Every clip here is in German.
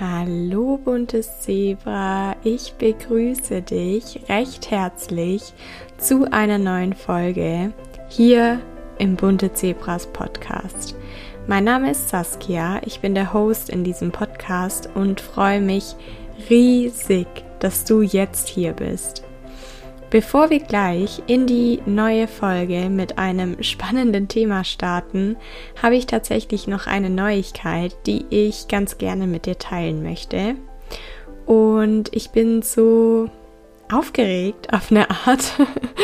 Hallo buntes Zebra, ich begrüße dich recht herzlich zu einer neuen Folge hier im Bunte Zebras Podcast. Mein Name ist Saskia, ich bin der Host in diesem Podcast und freue mich riesig, dass du jetzt hier bist. Bevor wir gleich in die neue Folge mit einem spannenden Thema starten, habe ich tatsächlich noch eine Neuigkeit, die ich ganz gerne mit dir teilen möchte. Und ich bin so aufgeregt auf eine Art,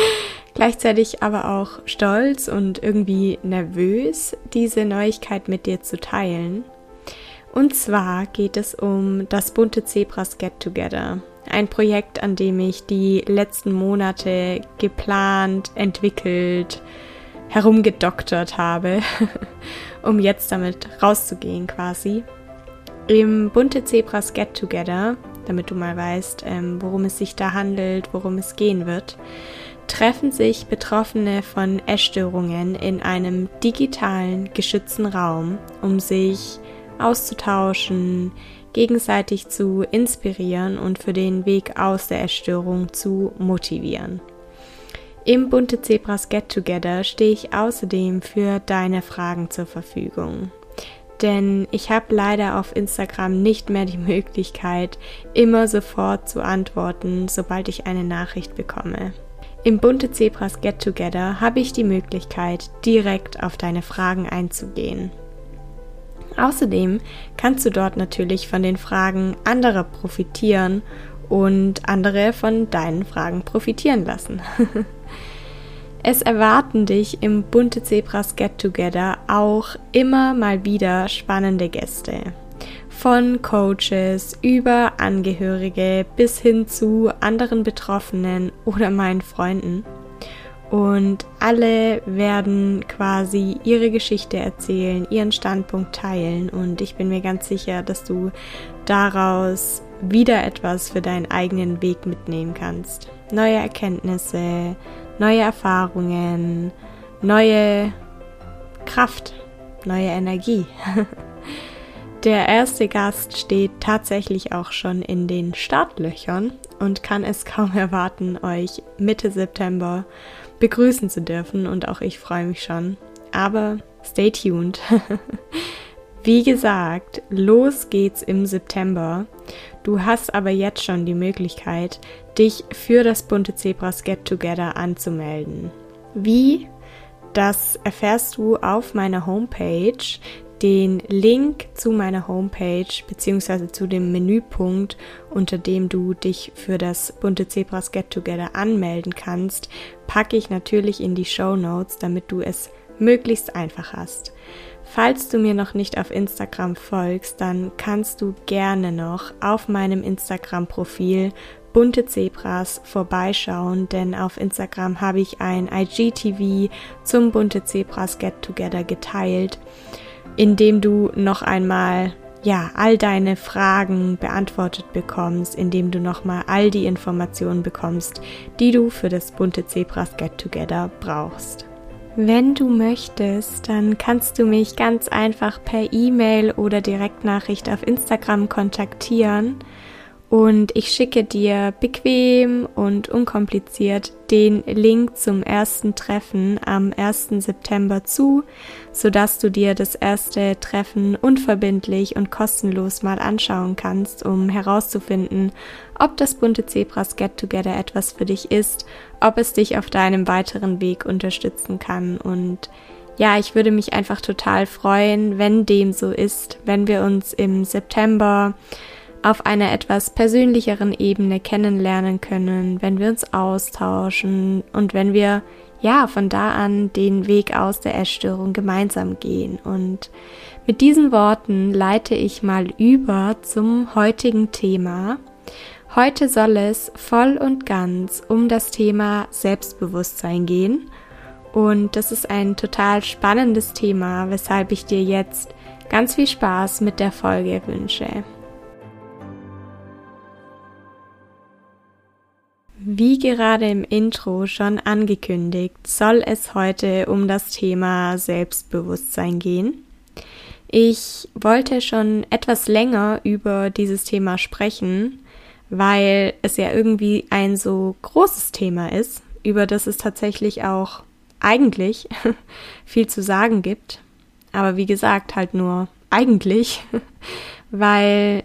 gleichzeitig aber auch stolz und irgendwie nervös, diese Neuigkeit mit dir zu teilen. Und zwar geht es um das bunte Zebras Get Together. Ein Projekt, an dem ich die letzten Monate geplant, entwickelt, herumgedoktert habe, um jetzt damit rauszugehen quasi. Im Bunte Zebras Get Together, damit du mal weißt, ähm, worum es sich da handelt, worum es gehen wird, treffen sich Betroffene von Essstörungen in einem digitalen, geschützten Raum, um sich auszutauschen, gegenseitig zu inspirieren und für den Weg aus der Erstörung zu motivieren. Im Bunte Zebras Get Together stehe ich außerdem für deine Fragen zur Verfügung. Denn ich habe leider auf Instagram nicht mehr die Möglichkeit, immer sofort zu antworten, sobald ich eine Nachricht bekomme. Im Bunte Zebras Get Together habe ich die Möglichkeit, direkt auf deine Fragen einzugehen. Außerdem kannst du dort natürlich von den Fragen anderer profitieren und andere von deinen Fragen profitieren lassen. es erwarten dich im Bunte Zebras Get Together auch immer mal wieder spannende Gäste. Von Coaches über Angehörige bis hin zu anderen Betroffenen oder meinen Freunden und alle werden quasi ihre Geschichte erzählen, ihren Standpunkt teilen und ich bin mir ganz sicher, dass du daraus wieder etwas für deinen eigenen Weg mitnehmen kannst. Neue Erkenntnisse, neue Erfahrungen, neue Kraft, neue Energie. Der erste Gast steht tatsächlich auch schon in den Startlöchern und kann es kaum erwarten, euch Mitte September begrüßen zu dürfen und auch ich freue mich schon. Aber stay tuned. Wie gesagt, los geht's im September. Du hast aber jetzt schon die Möglichkeit, dich für das bunte Zebras Get Together anzumelden. Wie? Das erfährst du auf meiner Homepage. Den Link zu meiner Homepage bzw. zu dem Menüpunkt, unter dem du dich für das bunte Zebras Get Together anmelden kannst, packe ich natürlich in die Show Notes, damit du es möglichst einfach hast. Falls du mir noch nicht auf Instagram folgst, dann kannst du gerne noch auf meinem Instagram-Profil bunte Zebras vorbeischauen, denn auf Instagram habe ich ein IGTV zum bunte Zebras Get Together geteilt indem du noch einmal ja, all deine Fragen beantwortet bekommst, indem du nochmal all die Informationen bekommst, die du für das bunte Zebras Get Together brauchst. Wenn du möchtest, dann kannst du mich ganz einfach per E-Mail oder Direktnachricht auf Instagram kontaktieren und ich schicke dir bequem und unkompliziert den Link zum ersten Treffen am 1. September zu, sodass du dir das erste Treffen unverbindlich und kostenlos mal anschauen kannst, um herauszufinden, ob das bunte Zebras Get Together etwas für dich ist, ob es dich auf deinem weiteren Weg unterstützen kann und ja, ich würde mich einfach total freuen, wenn dem so ist, wenn wir uns im September auf einer etwas persönlicheren Ebene kennenlernen können, wenn wir uns austauschen und wenn wir ja von da an den Weg aus der Essstörung gemeinsam gehen. Und mit diesen Worten leite ich mal über zum heutigen Thema. Heute soll es voll und ganz um das Thema Selbstbewusstsein gehen. Und das ist ein total spannendes Thema, weshalb ich dir jetzt ganz viel Spaß mit der Folge wünsche. Wie gerade im Intro schon angekündigt, soll es heute um das Thema Selbstbewusstsein gehen. Ich wollte schon etwas länger über dieses Thema sprechen, weil es ja irgendwie ein so großes Thema ist, über das es tatsächlich auch eigentlich viel zu sagen gibt. Aber wie gesagt, halt nur eigentlich, weil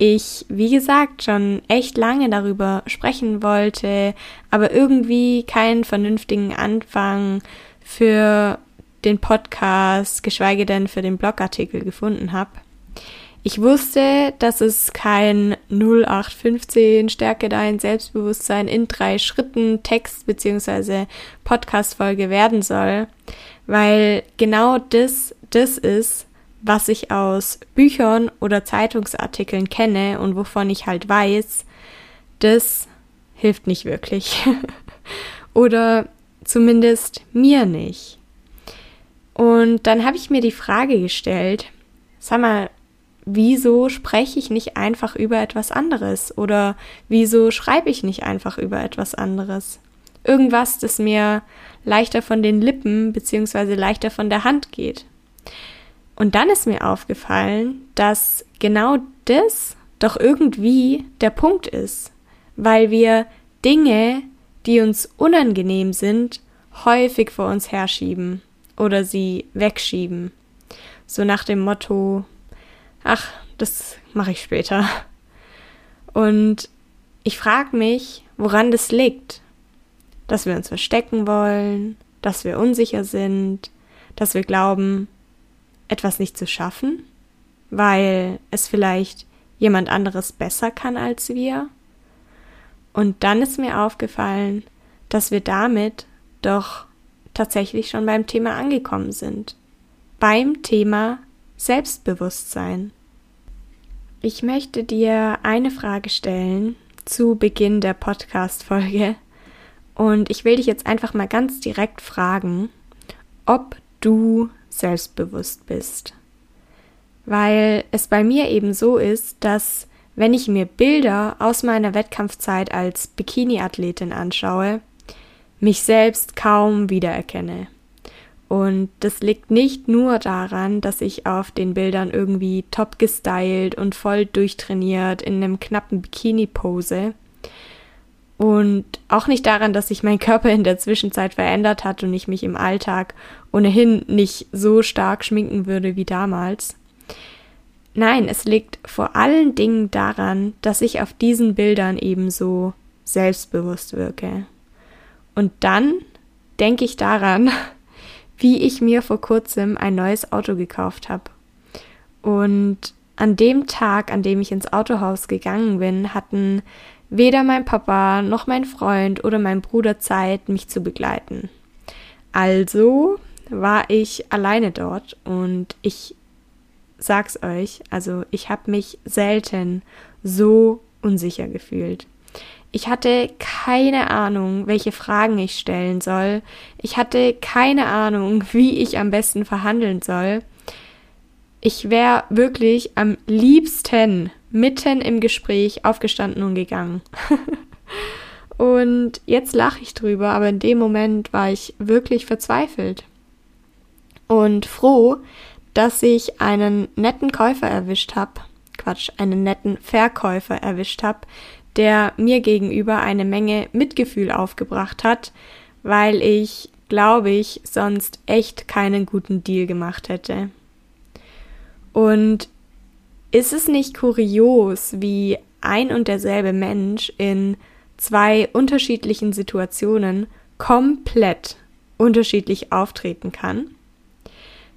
ich, wie gesagt, schon echt lange darüber sprechen wollte, aber irgendwie keinen vernünftigen Anfang für den Podcast, geschweige denn für den Blogartikel gefunden habe. Ich wusste, dass es kein 0815 Stärke dein Selbstbewusstsein in drei Schritten Text bzw. Podcast-Folge werden soll, weil genau das das ist, was ich aus Büchern oder Zeitungsartikeln kenne und wovon ich halt weiß, das hilft nicht wirklich. oder zumindest mir nicht. Und dann habe ich mir die Frage gestellt, sag mal, wieso spreche ich nicht einfach über etwas anderes? Oder wieso schreibe ich nicht einfach über etwas anderes? Irgendwas, das mir leichter von den Lippen beziehungsweise leichter von der Hand geht. Und dann ist mir aufgefallen, dass genau das doch irgendwie der Punkt ist, weil wir Dinge, die uns unangenehm sind, häufig vor uns herschieben oder sie wegschieben. So nach dem Motto, ach, das mache ich später. Und ich frage mich, woran das liegt. Dass wir uns verstecken wollen, dass wir unsicher sind, dass wir glauben, etwas nicht zu schaffen, weil es vielleicht jemand anderes besser kann als wir. Und dann ist mir aufgefallen, dass wir damit doch tatsächlich schon beim Thema angekommen sind. Beim Thema Selbstbewusstsein. Ich möchte dir eine Frage stellen zu Beginn der Podcast-Folge und ich will dich jetzt einfach mal ganz direkt fragen, ob du selbstbewusst bist. Weil es bei mir eben so ist, dass wenn ich mir Bilder aus meiner Wettkampfzeit als Bikini-Athletin anschaue, mich selbst kaum wiedererkenne. Und das liegt nicht nur daran, dass ich auf den Bildern irgendwie top gestylt und voll durchtrainiert in einem knappen Bikini pose. Und auch nicht daran, dass sich mein Körper in der Zwischenzeit verändert hat und ich mich im Alltag ohnehin nicht so stark schminken würde wie damals. Nein, es liegt vor allen Dingen daran, dass ich auf diesen Bildern ebenso selbstbewusst wirke. Und dann denke ich daran, wie ich mir vor kurzem ein neues Auto gekauft habe. Und an dem Tag, an dem ich ins Autohaus gegangen bin, hatten weder mein Papa noch mein Freund oder mein Bruder Zeit, mich zu begleiten. Also war ich alleine dort und ich sag's euch, also ich habe mich selten so unsicher gefühlt. Ich hatte keine Ahnung, welche Fragen ich stellen soll. Ich hatte keine Ahnung, wie ich am besten verhandeln soll. Ich wäre wirklich am liebsten mitten im Gespräch aufgestanden und gegangen. und jetzt lache ich drüber, aber in dem Moment war ich wirklich verzweifelt. Und froh, dass ich einen netten Käufer erwischt habe. Quatsch, einen netten Verkäufer erwischt habe, der mir gegenüber eine Menge Mitgefühl aufgebracht hat, weil ich, glaube ich, sonst echt keinen guten Deal gemacht hätte. Und ist es nicht kurios, wie ein und derselbe Mensch in zwei unterschiedlichen Situationen komplett unterschiedlich auftreten kann?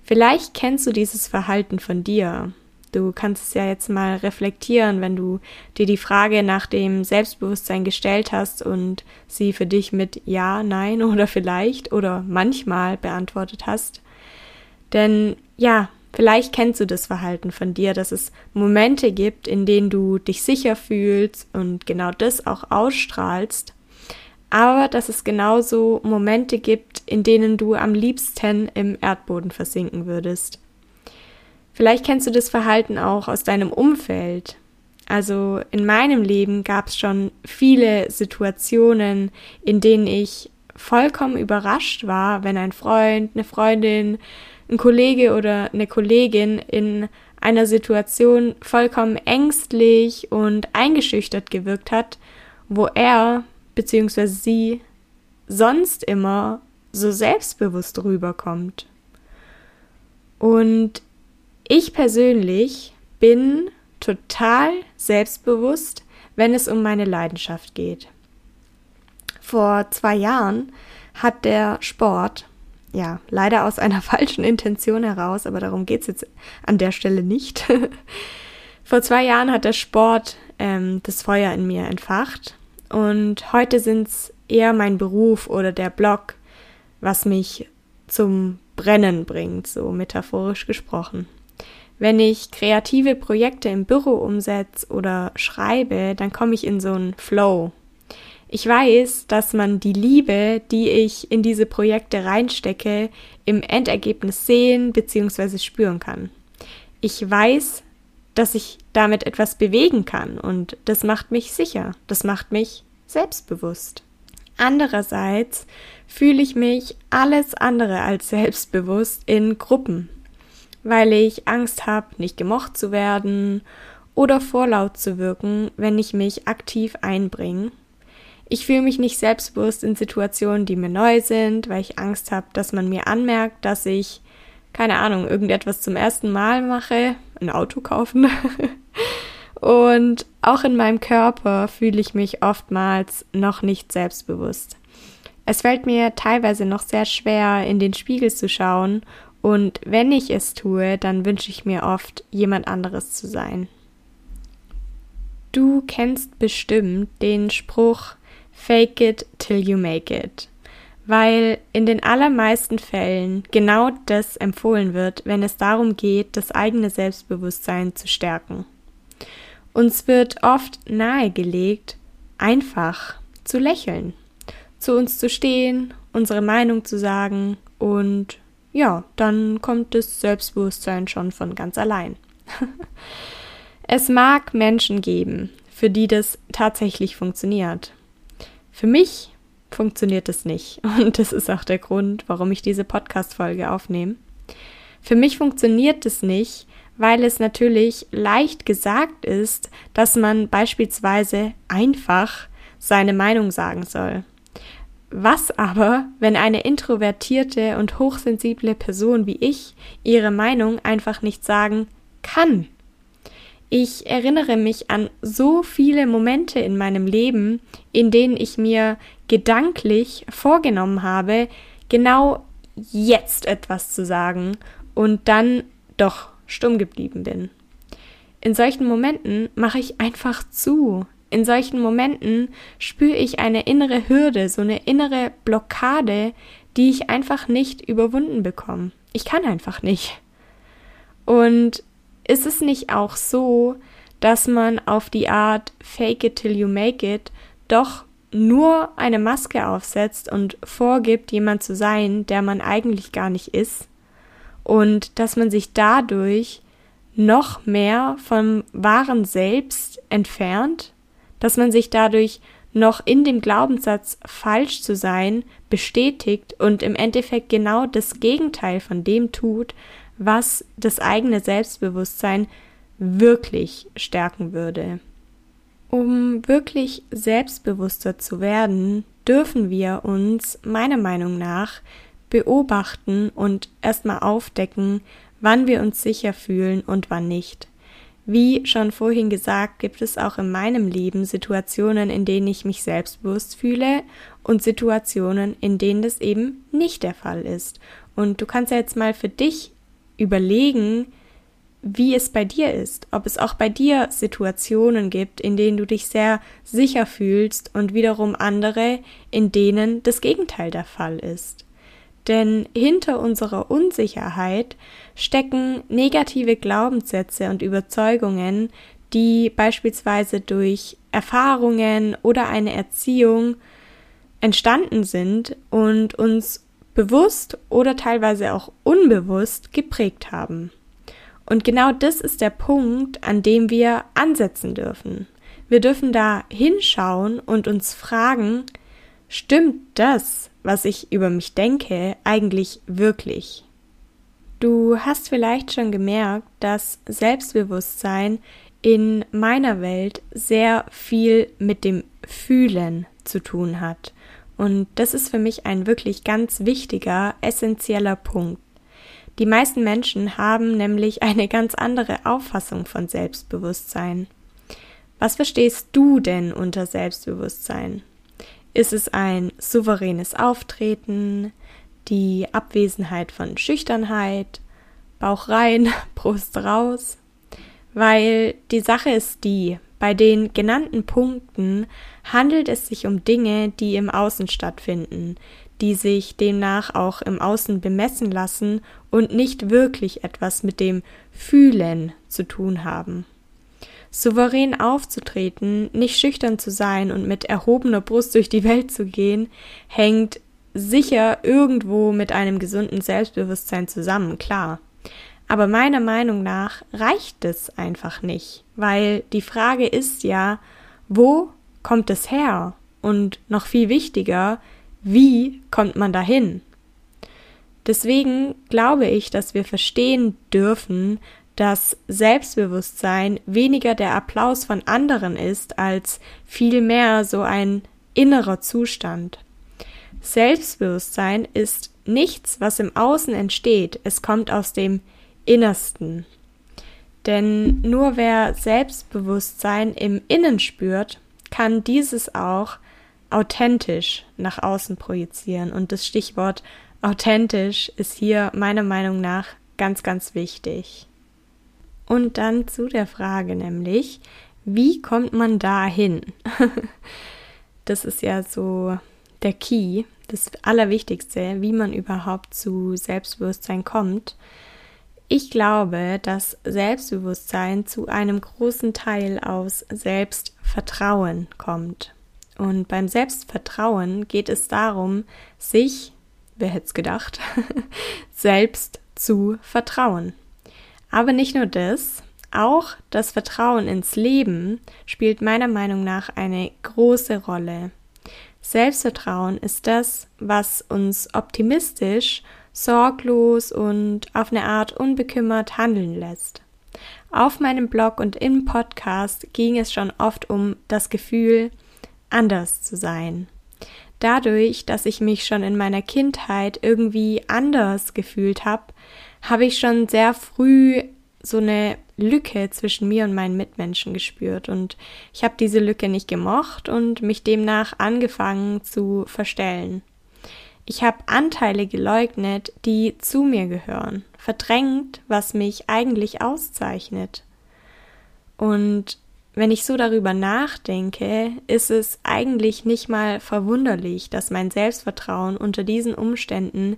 Vielleicht kennst du dieses Verhalten von dir. Du kannst es ja jetzt mal reflektieren, wenn du dir die Frage nach dem Selbstbewusstsein gestellt hast und sie für dich mit Ja, Nein oder vielleicht oder manchmal beantwortet hast. Denn ja, vielleicht kennst du das Verhalten von dir, dass es Momente gibt, in denen du dich sicher fühlst und genau das auch ausstrahlst, aber dass es genauso Momente gibt, in denen du am liebsten im Erdboden versinken würdest. Vielleicht kennst du das Verhalten auch aus deinem Umfeld. Also in meinem Leben gab es schon viele Situationen, in denen ich vollkommen überrascht war, wenn ein Freund, eine Freundin, ein Kollege oder eine Kollegin in einer Situation vollkommen ängstlich und eingeschüchtert gewirkt hat, wo er bzw. sie sonst immer so selbstbewusst rüberkommt. Und ich persönlich bin total selbstbewusst, wenn es um meine Leidenschaft geht. Vor zwei Jahren hat der Sport, ja, leider aus einer falschen Intention heraus, aber darum geht es jetzt an der Stelle nicht. Vor zwei Jahren hat der Sport ähm, das Feuer in mir entfacht und heute sind es eher mein Beruf oder der Blog, was mich zum Brennen bringt, so metaphorisch gesprochen. Wenn ich kreative Projekte im Büro umsetze oder schreibe, dann komme ich in so einen Flow. Ich weiß, dass man die Liebe, die ich in diese Projekte reinstecke, im Endergebnis sehen bzw. spüren kann. Ich weiß, dass ich damit etwas bewegen kann und das macht mich sicher, das macht mich selbstbewusst. Andererseits fühle ich mich alles andere als selbstbewusst in Gruppen, weil ich Angst habe, nicht gemocht zu werden oder vorlaut zu wirken, wenn ich mich aktiv einbringe. Ich fühle mich nicht selbstbewusst in Situationen, die mir neu sind, weil ich Angst habe, dass man mir anmerkt, dass ich, keine Ahnung, irgendetwas zum ersten Mal mache, ein Auto kaufen. Und auch in meinem Körper fühle ich mich oftmals noch nicht selbstbewusst. Es fällt mir teilweise noch sehr schwer, in den Spiegel zu schauen und wenn ich es tue, dann wünsche ich mir oft, jemand anderes zu sein. Du kennst bestimmt den Spruch Fake it till you make it, weil in den allermeisten Fällen genau das empfohlen wird, wenn es darum geht, das eigene Selbstbewusstsein zu stärken. Uns wird oft nahegelegt, einfach zu lächeln zu uns zu stehen, unsere Meinung zu sagen und ja, dann kommt das Selbstbewusstsein schon von ganz allein. es mag Menschen geben, für die das tatsächlich funktioniert. Für mich funktioniert es nicht und das ist auch der Grund, warum ich diese Podcast-Folge aufnehme. Für mich funktioniert es nicht, weil es natürlich leicht gesagt ist, dass man beispielsweise einfach seine Meinung sagen soll. Was aber, wenn eine introvertierte und hochsensible Person wie ich ihre Meinung einfach nicht sagen kann? Ich erinnere mich an so viele Momente in meinem Leben, in denen ich mir gedanklich vorgenommen habe, genau jetzt etwas zu sagen und dann doch stumm geblieben bin. In solchen Momenten mache ich einfach zu, in solchen Momenten spüre ich eine innere Hürde, so eine innere Blockade, die ich einfach nicht überwunden bekomme. Ich kann einfach nicht. Und ist es nicht auch so, dass man auf die Art Fake it till you make it doch nur eine Maske aufsetzt und vorgibt, jemand zu sein, der man eigentlich gar nicht ist? Und dass man sich dadurch noch mehr vom wahren Selbst entfernt? dass man sich dadurch noch in dem Glaubenssatz falsch zu sein bestätigt und im Endeffekt genau das Gegenteil von dem tut, was das eigene Selbstbewusstsein wirklich stärken würde. Um wirklich selbstbewusster zu werden, dürfen wir uns meiner Meinung nach beobachten und erstmal aufdecken, wann wir uns sicher fühlen und wann nicht. Wie schon vorhin gesagt, gibt es auch in meinem Leben Situationen, in denen ich mich selbstbewusst fühle und Situationen, in denen das eben nicht der Fall ist. Und du kannst ja jetzt mal für dich überlegen, wie es bei dir ist, ob es auch bei dir Situationen gibt, in denen du dich sehr sicher fühlst und wiederum andere, in denen das Gegenteil der Fall ist. Denn hinter unserer Unsicherheit stecken negative Glaubenssätze und Überzeugungen, die beispielsweise durch Erfahrungen oder eine Erziehung entstanden sind und uns bewusst oder teilweise auch unbewusst geprägt haben. Und genau das ist der Punkt, an dem wir ansetzen dürfen. Wir dürfen da hinschauen und uns fragen, stimmt das, was ich über mich denke, eigentlich wirklich? Du hast vielleicht schon gemerkt, dass Selbstbewusstsein in meiner Welt sehr viel mit dem Fühlen zu tun hat. Und das ist für mich ein wirklich ganz wichtiger, essentieller Punkt. Die meisten Menschen haben nämlich eine ganz andere Auffassung von Selbstbewusstsein. Was verstehst du denn unter Selbstbewusstsein? Ist es ein souveränes Auftreten, die Abwesenheit von Schüchternheit, Bauch rein, Brust raus? Weil die Sache ist die, bei den genannten Punkten handelt es sich um Dinge, die im Außen stattfinden, die sich demnach auch im Außen bemessen lassen und nicht wirklich etwas mit dem Fühlen zu tun haben. Souverän aufzutreten, nicht schüchtern zu sein und mit erhobener Brust durch die Welt zu gehen, hängt sicher irgendwo mit einem gesunden Selbstbewusstsein zusammen, klar. Aber meiner Meinung nach reicht es einfach nicht, weil die Frage ist ja, wo kommt es her? Und noch viel wichtiger, wie kommt man dahin? Deswegen glaube ich, dass wir verstehen dürfen, dass Selbstbewusstsein weniger der Applaus von anderen ist, als vielmehr so ein innerer Zustand. Selbstbewusstsein ist nichts, was im Außen entsteht, es kommt aus dem Innersten. Denn nur wer Selbstbewusstsein im Innen spürt, kann dieses auch authentisch nach außen projizieren. Und das Stichwort authentisch ist hier meiner Meinung nach ganz, ganz wichtig. Und dann zu der Frage nämlich, wie kommt man da hin? das ist ja so der Key, das Allerwichtigste, wie man überhaupt zu Selbstbewusstsein kommt. Ich glaube, dass Selbstbewusstsein zu einem großen Teil aus Selbstvertrauen kommt. Und beim Selbstvertrauen geht es darum, sich, wer hätte es gedacht, selbst zu vertrauen. Aber nicht nur das, auch das Vertrauen ins Leben spielt meiner Meinung nach eine große Rolle. Selbstvertrauen ist das, was uns optimistisch sorglos und auf eine Art unbekümmert handeln lässt. Auf meinem Blog und im Podcast ging es schon oft um das Gefühl, anders zu sein. Dadurch, dass ich mich schon in meiner Kindheit irgendwie anders gefühlt habe, habe ich schon sehr früh so eine Lücke zwischen mir und meinen Mitmenschen gespürt und ich habe diese Lücke nicht gemocht und mich demnach angefangen zu verstellen. Ich habe Anteile geleugnet, die zu mir gehören, verdrängt, was mich eigentlich auszeichnet. Und wenn ich so darüber nachdenke, ist es eigentlich nicht mal verwunderlich, dass mein Selbstvertrauen unter diesen Umständen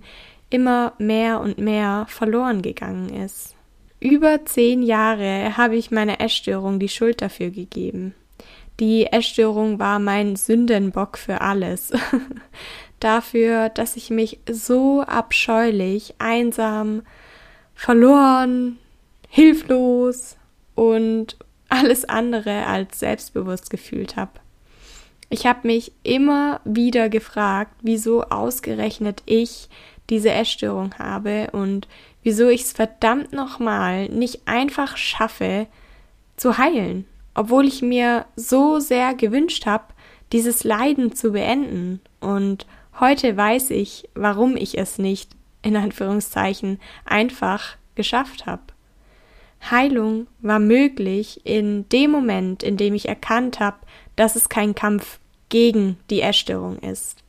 immer mehr und mehr verloren gegangen ist. Über zehn Jahre habe ich meiner Essstörung die Schuld dafür gegeben. Die Essstörung war mein Sündenbock für alles. dafür, dass ich mich so abscheulich, einsam, verloren, hilflos und alles andere als selbstbewusst gefühlt habe. Ich habe mich immer wieder gefragt, wieso ausgerechnet ich diese Essstörung habe und wieso ich es verdammt nochmal nicht einfach schaffe zu heilen, obwohl ich mir so sehr gewünscht habe, dieses Leiden zu beenden und Heute weiß ich, warum ich es nicht, in Anführungszeichen, einfach geschafft habe. Heilung war möglich in dem Moment, in dem ich erkannt habe, dass es kein Kampf gegen die Essstörung ist.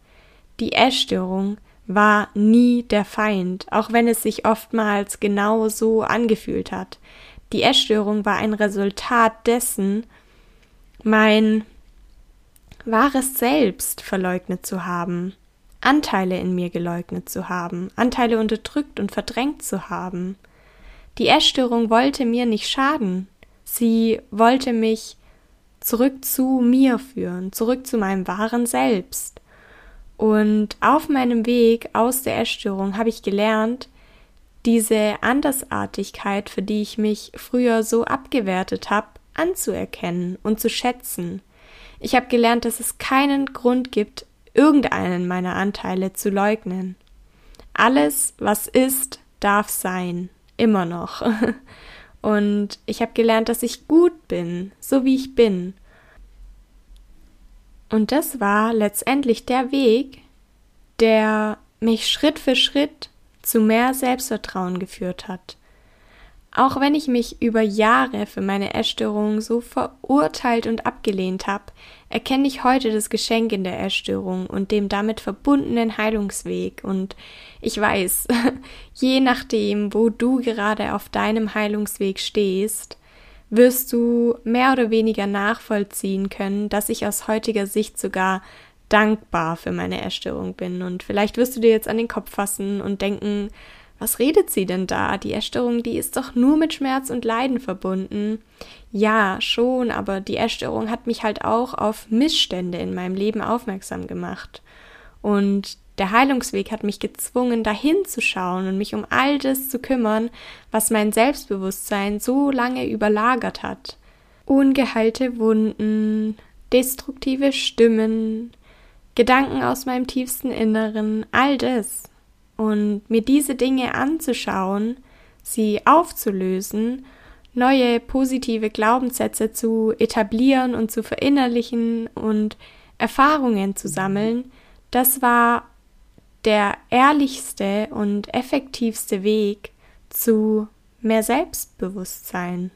Die Essstörung war nie der Feind, auch wenn es sich oftmals genau so angefühlt hat. Die Essstörung war ein Resultat dessen, mein wahres Selbst verleugnet zu haben, Anteile in mir geleugnet zu haben, Anteile unterdrückt und verdrängt zu haben. Die Essstörung wollte mir nicht schaden. Sie wollte mich zurück zu mir führen, zurück zu meinem wahren Selbst. Und auf meinem Weg aus der Essstörung habe ich gelernt, diese Andersartigkeit, für die ich mich früher so abgewertet habe, anzuerkennen und zu schätzen. Ich habe gelernt, dass es keinen Grund gibt, irgendeinen meiner Anteile zu leugnen. Alles, was ist, darf sein. Immer noch. Und ich habe gelernt, dass ich gut bin, so wie ich bin. Und das war letztendlich der Weg, der mich Schritt für Schritt zu mehr Selbstvertrauen geführt hat. Auch wenn ich mich über Jahre für meine Essstörung so verurteilt und abgelehnt habe, erkenne ich heute das Geschenk in der Essstörung und dem damit verbundenen Heilungsweg. Und ich weiß, je nachdem, wo du gerade auf deinem Heilungsweg stehst, wirst du mehr oder weniger nachvollziehen können, dass ich aus heutiger Sicht sogar dankbar für meine Essstörung bin. Und vielleicht wirst du dir jetzt an den Kopf fassen und denken, was redet sie denn da? Die Essstörung, die ist doch nur mit Schmerz und Leiden verbunden. Ja, schon, aber die Essstörung hat mich halt auch auf Missstände in meinem Leben aufmerksam gemacht. Und der Heilungsweg hat mich gezwungen, dahin zu schauen und mich um all das zu kümmern, was mein Selbstbewusstsein so lange überlagert hat. Ungeheilte Wunden, destruktive Stimmen, Gedanken aus meinem tiefsten Inneren, all das. Und mir diese Dinge anzuschauen, sie aufzulösen, neue positive Glaubenssätze zu etablieren und zu verinnerlichen und Erfahrungen zu sammeln, das war der ehrlichste und effektivste Weg zu mehr Selbstbewusstsein.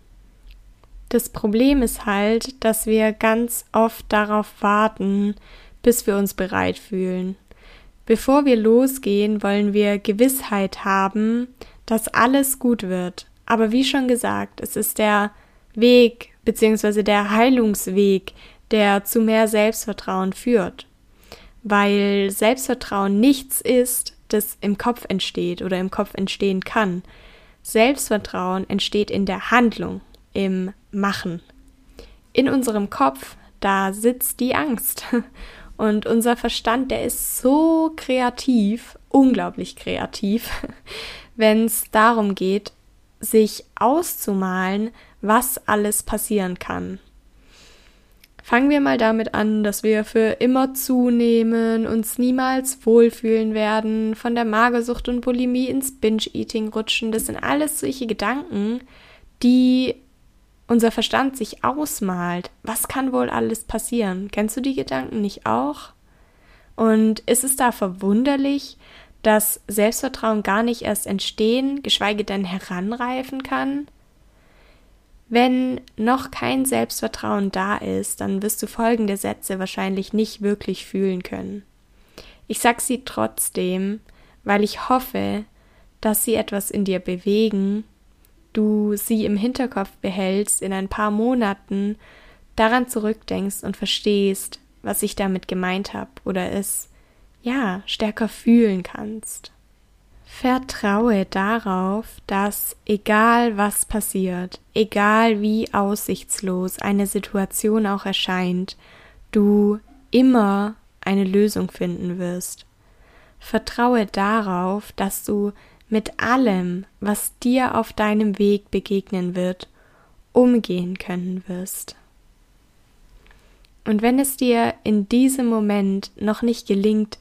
Das Problem ist halt, dass wir ganz oft darauf warten, bis wir uns bereit fühlen. Bevor wir losgehen, wollen wir Gewissheit haben, dass alles gut wird. Aber wie schon gesagt, es ist der Weg bzw. der Heilungsweg, der zu mehr Selbstvertrauen führt. Weil Selbstvertrauen nichts ist, das im Kopf entsteht oder im Kopf entstehen kann. Selbstvertrauen entsteht in der Handlung, im Machen. In unserem Kopf, da sitzt die Angst. Und unser Verstand, der ist so kreativ, unglaublich kreativ, wenn es darum geht, sich auszumalen, was alles passieren kann. Fangen wir mal damit an, dass wir für immer zunehmen, uns niemals wohlfühlen werden, von der Magersucht und Bulimie ins Binge-Eating rutschen. Das sind alles solche Gedanken, die unser Verstand sich ausmalt, was kann wohl alles passieren? Kennst du die Gedanken nicht auch? Und ist es da verwunderlich, dass Selbstvertrauen gar nicht erst entstehen, geschweige denn heranreifen kann? Wenn noch kein Selbstvertrauen da ist, dann wirst du folgende Sätze wahrscheinlich nicht wirklich fühlen können. Ich sag sie trotzdem, weil ich hoffe, dass sie etwas in dir bewegen du sie im Hinterkopf behältst, in ein paar Monaten daran zurückdenkst und verstehst, was ich damit gemeint habe oder es ja stärker fühlen kannst. Vertraue darauf, dass egal was passiert, egal wie aussichtslos eine Situation auch erscheint, du immer eine Lösung finden wirst. Vertraue darauf, dass du mit allem, was dir auf deinem Weg begegnen wird, umgehen können wirst. Und wenn es dir in diesem Moment noch nicht gelingt,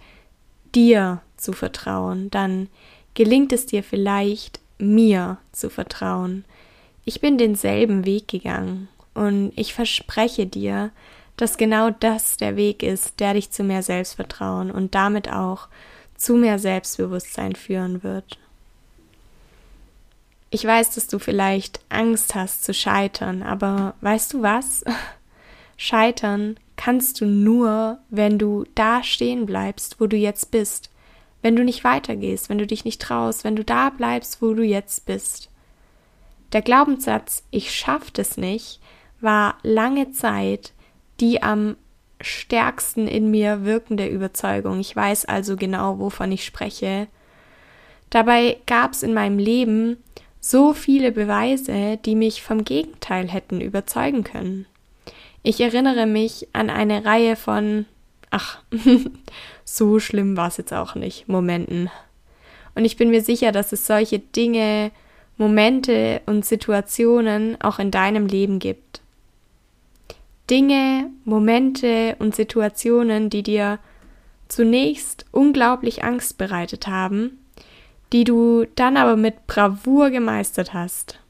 dir zu vertrauen, dann gelingt es dir vielleicht, mir zu vertrauen. Ich bin denselben Weg gegangen und ich verspreche dir, dass genau das der Weg ist, der dich zu mehr Selbstvertrauen und damit auch zu mehr Selbstbewusstsein führen wird. Ich weiß, dass du vielleicht Angst hast zu scheitern, aber weißt du was? Scheitern kannst du nur, wenn du da stehen bleibst, wo du jetzt bist. Wenn du nicht weitergehst, wenn du dich nicht traust, wenn du da bleibst, wo du jetzt bist. Der Glaubenssatz, ich schaff es nicht, war lange Zeit die am stärksten in mir wirkende Überzeugung. Ich weiß also genau, wovon ich spreche. Dabei gab es in meinem Leben so viele Beweise, die mich vom Gegenteil hätten überzeugen können. Ich erinnere mich an eine Reihe von, ach, so schlimm war es jetzt auch nicht, Momenten. Und ich bin mir sicher, dass es solche Dinge, Momente und Situationen auch in deinem Leben gibt. Dinge, Momente und Situationen, die dir zunächst unglaublich Angst bereitet haben, die du dann aber mit Bravour gemeistert hast.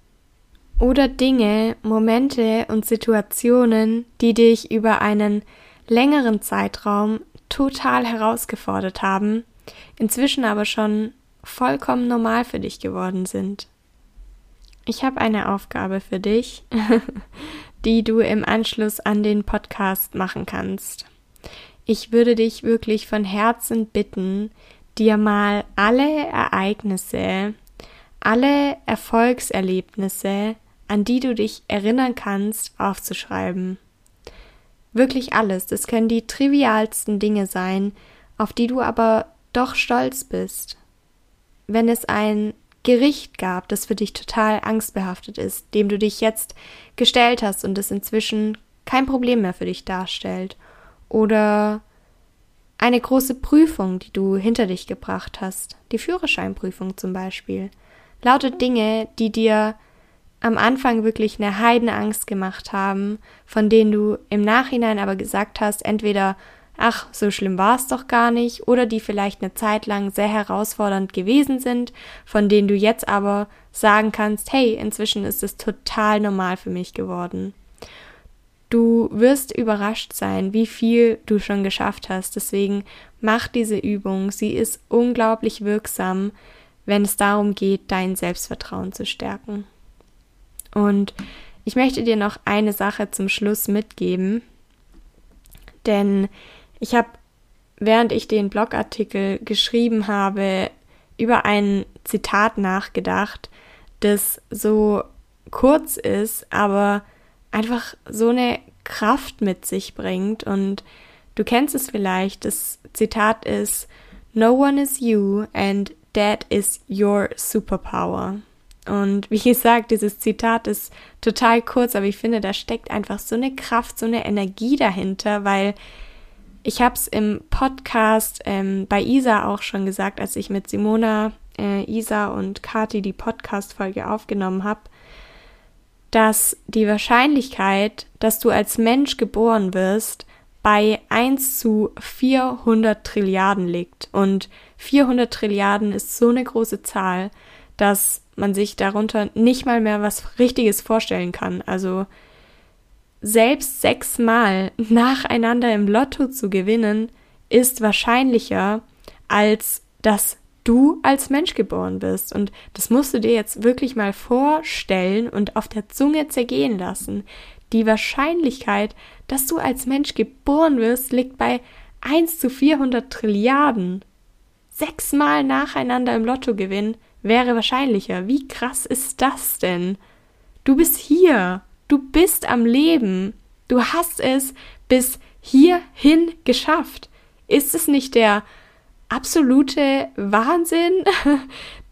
Oder Dinge, Momente und Situationen, die dich über einen längeren Zeitraum total herausgefordert haben, inzwischen aber schon vollkommen normal für dich geworden sind. Ich habe eine Aufgabe für dich, die du im Anschluss an den Podcast machen kannst. Ich würde dich wirklich von Herzen bitten, dir mal alle Ereignisse, alle Erfolgserlebnisse, an die du dich erinnern kannst, aufzuschreiben. Wirklich alles. Das können die trivialsten Dinge sein, auf die du aber doch stolz bist. Wenn es ein Gericht gab, das für dich total angstbehaftet ist, dem du dich jetzt gestellt hast und es inzwischen kein Problem mehr für dich darstellt. Oder eine große Prüfung, die du hinter dich gebracht hast, die Führerscheinprüfung zum Beispiel. Lauter Dinge, die dir am Anfang wirklich eine Heidenangst gemacht haben, von denen du im Nachhinein aber gesagt hast, entweder ach, so schlimm war es doch gar nicht, oder die vielleicht eine Zeit lang sehr herausfordernd gewesen sind, von denen du jetzt aber sagen kannst, hey, inzwischen ist es total normal für mich geworden. Du wirst überrascht sein, wie viel du schon geschafft hast. Deswegen mach diese Übung. Sie ist unglaublich wirksam, wenn es darum geht, dein Selbstvertrauen zu stärken. Und ich möchte dir noch eine Sache zum Schluss mitgeben, denn ich habe, während ich den Blogartikel geschrieben habe, über ein Zitat nachgedacht, das so kurz ist, aber einfach so eine Kraft mit sich bringt. Und du kennst es vielleicht, das Zitat ist No one is you and that is your superpower. Und wie gesagt, dieses Zitat ist total kurz, aber ich finde, da steckt einfach so eine Kraft, so eine Energie dahinter, weil ich habe es im Podcast ähm, bei Isa auch schon gesagt, als ich mit Simona, äh, Isa und Kati die Podcast-Folge aufgenommen habe, dass die Wahrscheinlichkeit, dass du als Mensch geboren wirst, bei 1 zu 400 Trilliarden liegt. Und 400 Trilliarden ist so eine große Zahl, dass man sich darunter nicht mal mehr was Richtiges vorstellen kann. Also selbst sechsmal nacheinander im Lotto zu gewinnen, ist wahrscheinlicher, als dass du als Mensch geboren wirst. Und das musst du dir jetzt wirklich mal vorstellen und auf der Zunge zergehen lassen. Die Wahrscheinlichkeit, dass du als Mensch geboren wirst, liegt bei 1 zu 400 Trilliarden. Sechsmal nacheinander im Lotto gewinnen wäre wahrscheinlicher. Wie krass ist das denn? Du bist hier. Du bist am Leben. Du hast es bis hierhin geschafft. Ist es nicht der absolute Wahnsinn?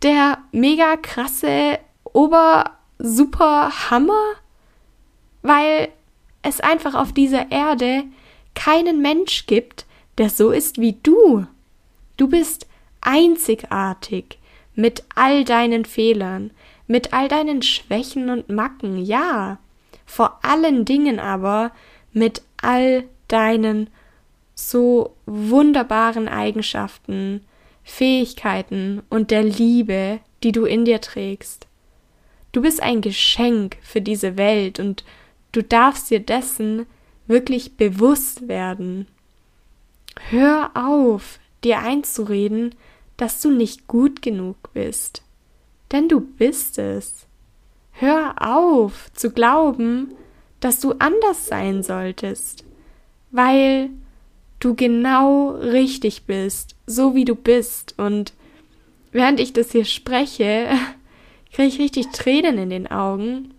Der mega krasse Ober-Super-Hammer? Weil es einfach auf dieser Erde keinen Mensch gibt, der so ist wie du. Du bist einzigartig mit all deinen Fehlern, mit all deinen Schwächen und Macken, ja vor allen Dingen aber mit all deinen so wunderbaren Eigenschaften, Fähigkeiten und der Liebe, die du in dir trägst. Du bist ein Geschenk für diese Welt und du darfst dir dessen wirklich bewusst werden. Hör auf, dir einzureden, dass du nicht gut genug bist, denn du bist es. Hör auf zu glauben, dass du anders sein solltest, weil du genau richtig bist, so wie du bist. Und während ich das hier spreche, kriege ich richtig Tränen in den Augen,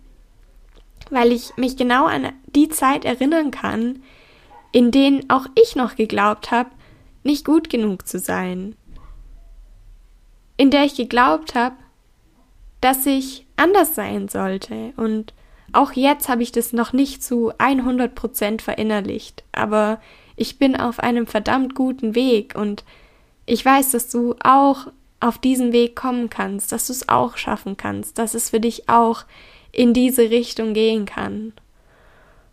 weil ich mich genau an die Zeit erinnern kann, in denen auch ich noch geglaubt habe, nicht gut genug zu sein. In der ich geglaubt habe, dass ich anders sein sollte. Und auch jetzt habe ich das noch nicht zu 100 Prozent verinnerlicht. Aber ich bin auf einem verdammt guten Weg und ich weiß, dass du auch auf diesen Weg kommen kannst, dass du es auch schaffen kannst, dass es für dich auch in diese Richtung gehen kann.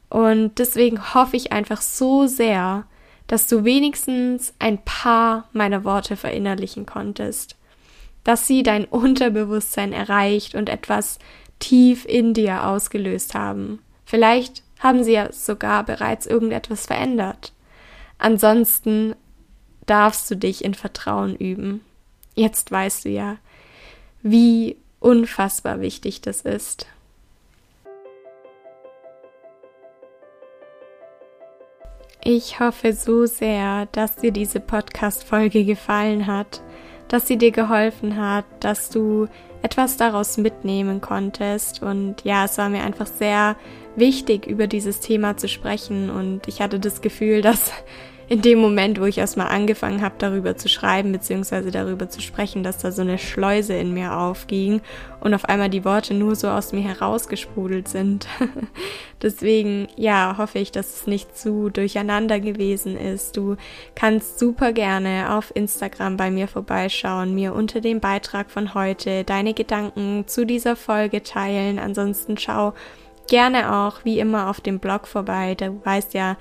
Und deswegen hoffe ich einfach so sehr, dass du wenigstens ein paar meiner Worte verinnerlichen konntest, dass sie dein Unterbewusstsein erreicht und etwas tief in dir ausgelöst haben. Vielleicht haben sie ja sogar bereits irgendetwas verändert. Ansonsten darfst du dich in Vertrauen üben. Jetzt weißt du ja, wie unfassbar wichtig das ist. Ich hoffe so sehr, dass dir diese Podcast-Folge gefallen hat, dass sie dir geholfen hat, dass du etwas daraus mitnehmen konntest. Und ja, es war mir einfach sehr wichtig, über dieses Thema zu sprechen. Und ich hatte das Gefühl, dass in dem Moment, wo ich erstmal angefangen habe, darüber zu schreiben, beziehungsweise darüber zu sprechen, dass da so eine Schleuse in mir aufging und auf einmal die Worte nur so aus mir herausgesprudelt sind. Deswegen, ja, hoffe ich, dass es nicht zu durcheinander gewesen ist. Du kannst super gerne auf Instagram bei mir vorbeischauen, mir unter dem Beitrag von heute deine Gedanken zu dieser Folge teilen. Ansonsten schau gerne auch wie immer auf dem Blog vorbei. Du weißt ja,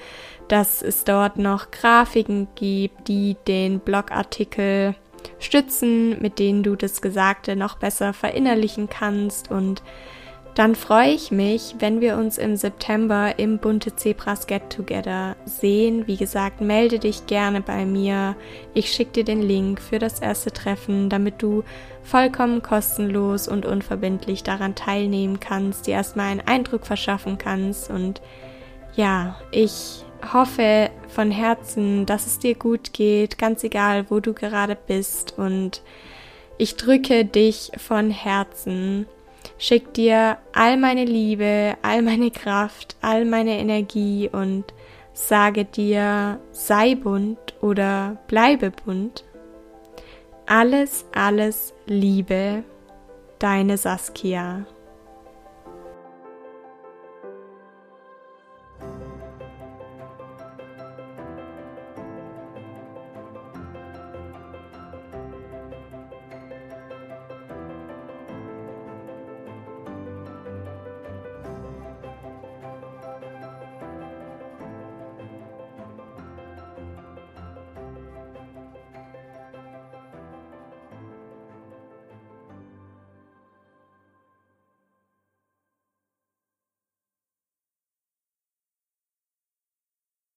dass es dort noch Grafiken gibt, die den Blogartikel stützen, mit denen du das Gesagte noch besser verinnerlichen kannst und dann freue ich mich, wenn wir uns im September im Bunte Zebras Get Together sehen. Wie gesagt, melde dich gerne bei mir. Ich schicke dir den Link für das erste Treffen, damit du vollkommen kostenlos und unverbindlich daran teilnehmen kannst, dir erstmal einen Eindruck verschaffen kannst. Und ja, ich hoffe von Herzen, dass es dir gut geht, ganz egal, wo du gerade bist. Und ich drücke dich von Herzen schick dir all meine Liebe, all meine Kraft, all meine Energie und sage dir, sei bunt oder bleibe bunt. Alles, alles Liebe, deine Saskia.